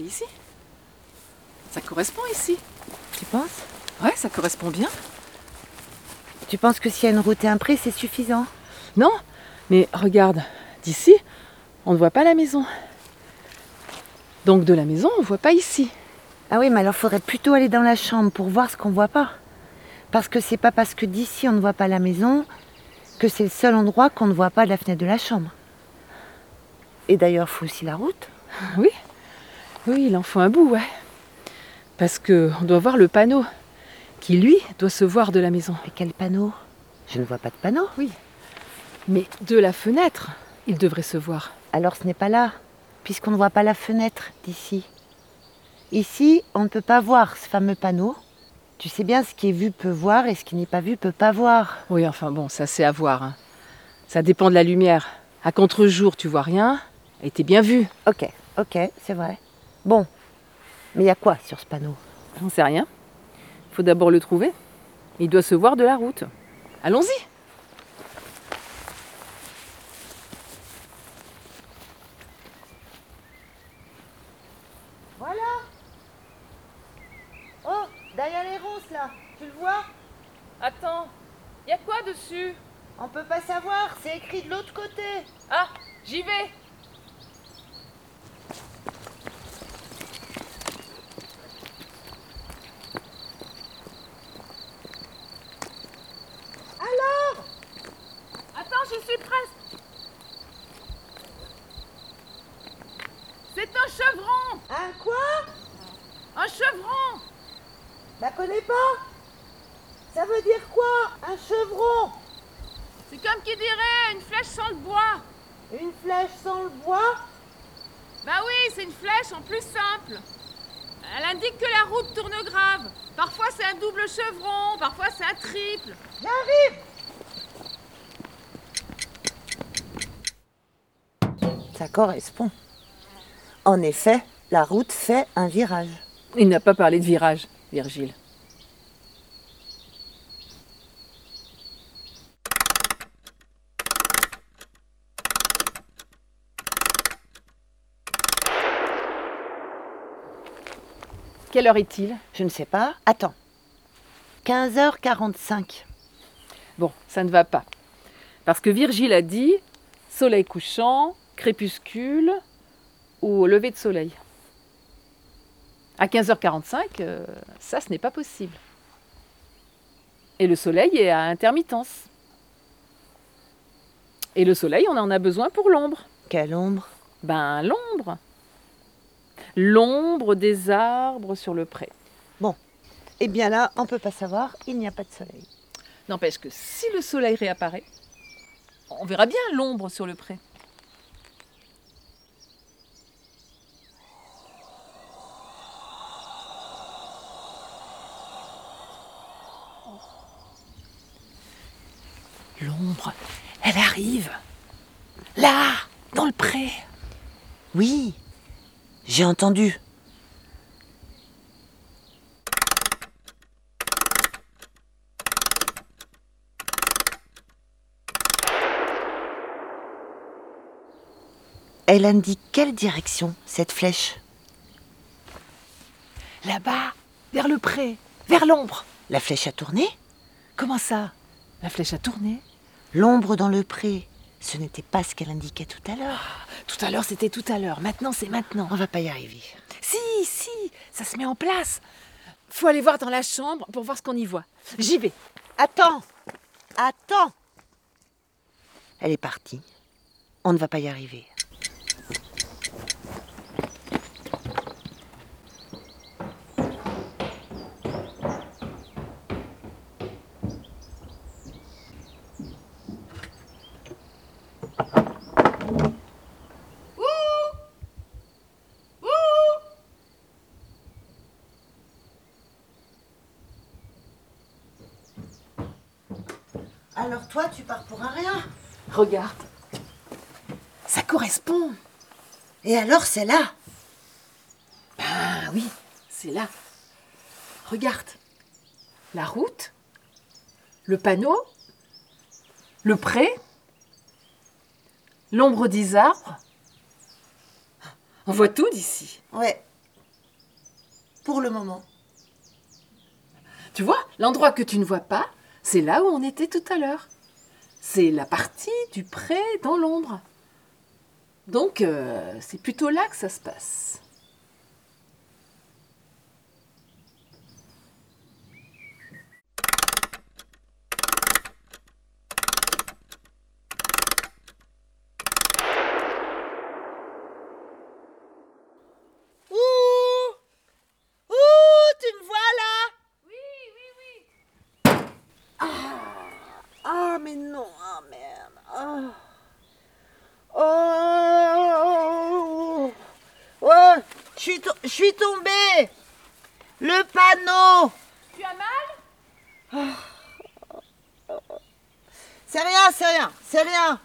c'est ici. Ça correspond ici. Tu penses? Ouais, ça correspond bien. Tu penses que s'il y a une route et un pré, c'est suffisant? Non, mais regarde, d'ici, on ne voit pas la maison. Donc de la maison, on ne voit pas ici. Ah oui, mais alors faudrait plutôt aller dans la chambre pour voir ce qu'on voit pas. Parce que c'est pas parce que d'ici on ne voit pas la maison que c'est le seul endroit qu'on ne voit pas de la fenêtre de la chambre. Et d'ailleurs, faut aussi la route. Oui, oui, il en faut un bout, ouais. Parce que on doit voir le panneau, qui lui doit se voir de la maison. Mais quel panneau? Je ne vois pas de panneau. Oui, mais de la fenêtre, il devrait se voir. Alors ce n'est pas là, puisqu'on ne voit pas la fenêtre d'ici. Ici, on ne peut pas voir ce fameux panneau. Tu sais bien, ce qui est vu peut voir et ce qui n'est pas vu peut pas voir. Oui, enfin bon, ça c'est à voir. hein. Ça dépend de la lumière. À contre-jour, tu vois rien, et t'es bien vu. Ok, ok, c'est vrai. Bon, mais il y a quoi sur ce panneau? J'en sais rien. Faut d'abord le trouver. Il doit se voir de la route. Allons-y. Voilà Oh, derrière les ronces là, tu le vois? Attends, y a quoi dessus? On peut pas savoir, c'est écrit de l'autre côté. Ah, j'y vais. Alors Attends, j'y suis presque. C'est un chevron Un quoi? Un chevron Bah connais pas Ça veut dire quoi Un chevron? C'est comme qui dirait une flèche sans le bois. Une flèche sans le bois? Bah oui, c'est une flèche en plus simple. Elle indique que la route tourne grave. Parfois c'est un double chevron, parfois c'est un triple. J'arrive Ça correspond. En effet, la route fait un virage. Il n'a pas parlé de virage, Virgile. Quelle heure est-il? Je ne sais pas. Attends. 15h45. Bon, ça ne va pas. Parce que Virgile a dit soleil couchant, crépuscule ou lever de soleil. À 15h45, euh, ça, ce n'est pas possible. Et le soleil est à intermittence. Et le soleil, on en a besoin pour l'ombre. Quelle ombre? Ben, l'ombre. L'ombre des arbres sur le pré. Eh bien là, on peut pas savoir, il n'y a pas de soleil. N'empêche que si le soleil réapparaît, on verra bien l'ombre sur le pré. L'ombre, elle arrive. Là, dans le pré. Oui, j'ai entendu. Elle indique quelle direction, cette flèche? Là-bas, vers le pré, vers l'ombre. La flèche a tourné? Comment ça? La flèche a tourné? L'ombre dans le pré, ce n'était pas ce qu'elle indiquait tout à l'heure. Tout à l'heure, c'était tout à l'heure. Maintenant, c'est maintenant. On va pas y arriver. Si, si, ça se met en place. Faut aller voir dans la chambre pour voir ce qu'on y voit. J'y vais. Attends Attends Elle est partie. On ne va pas y arriver. Alors toi, tu pars pour un rien Regarde. Ça correspond. Et alors, c'est là Ah oui, c'est là. Regarde. La route, le panneau, le pré, l'ombre des arbres. On voit tout d'ici. Ouais, Pour le moment. Tu vois, l'endroit que tu ne vois pas, c'est là où on était tout à l'heure. C'est la partie du pré dans l'ombre. Donc, euh, c'est plutôt là que ça se passe. Ouh Ouh Tu me vois là Oui, oui, oui. Ah, ah mais non, ah merde. Ah. Oh Oh Je suis to- tombée Le panneau Tu as mal? C'est rien, c'est rien, c'est rien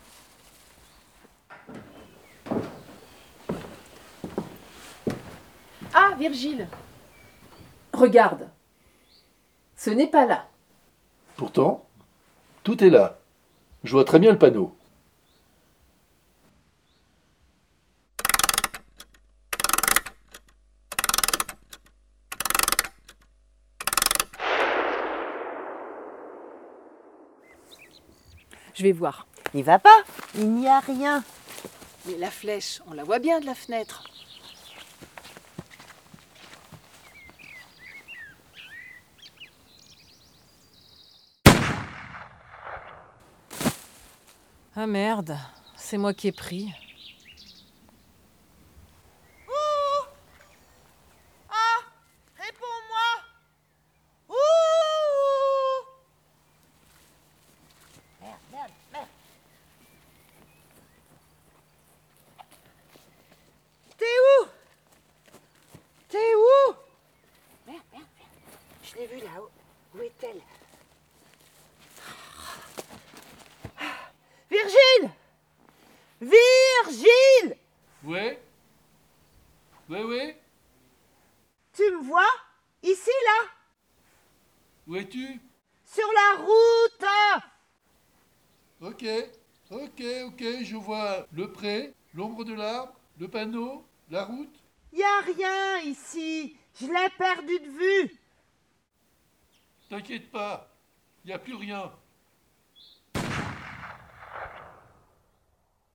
Ah, Virgile Regarde. Ce n'est pas là. Pourtant, tout est là. Je vois très bien le panneau. Je vais voir. Il va pas Il n'y a rien Mais la flèche, on la voit bien de la fenêtre. Ah merde, c'est moi qui ai pris. Réponds-moi Ouh Merde, merde, merde T'es où T'es où Merde, merde, merde. Je l'ai vue là-haut. Où est-elle Virgile Virgile Oui Oui, oui Tu me vois Ici, là? Où es-tu? Sur la route Ok, ok, ok, je vois le pré, l'ombre de l'arbre, le panneau, la route. Y a rien ici. Je l'ai perdu de vue. T'inquiète pas, il n'y a plus rien.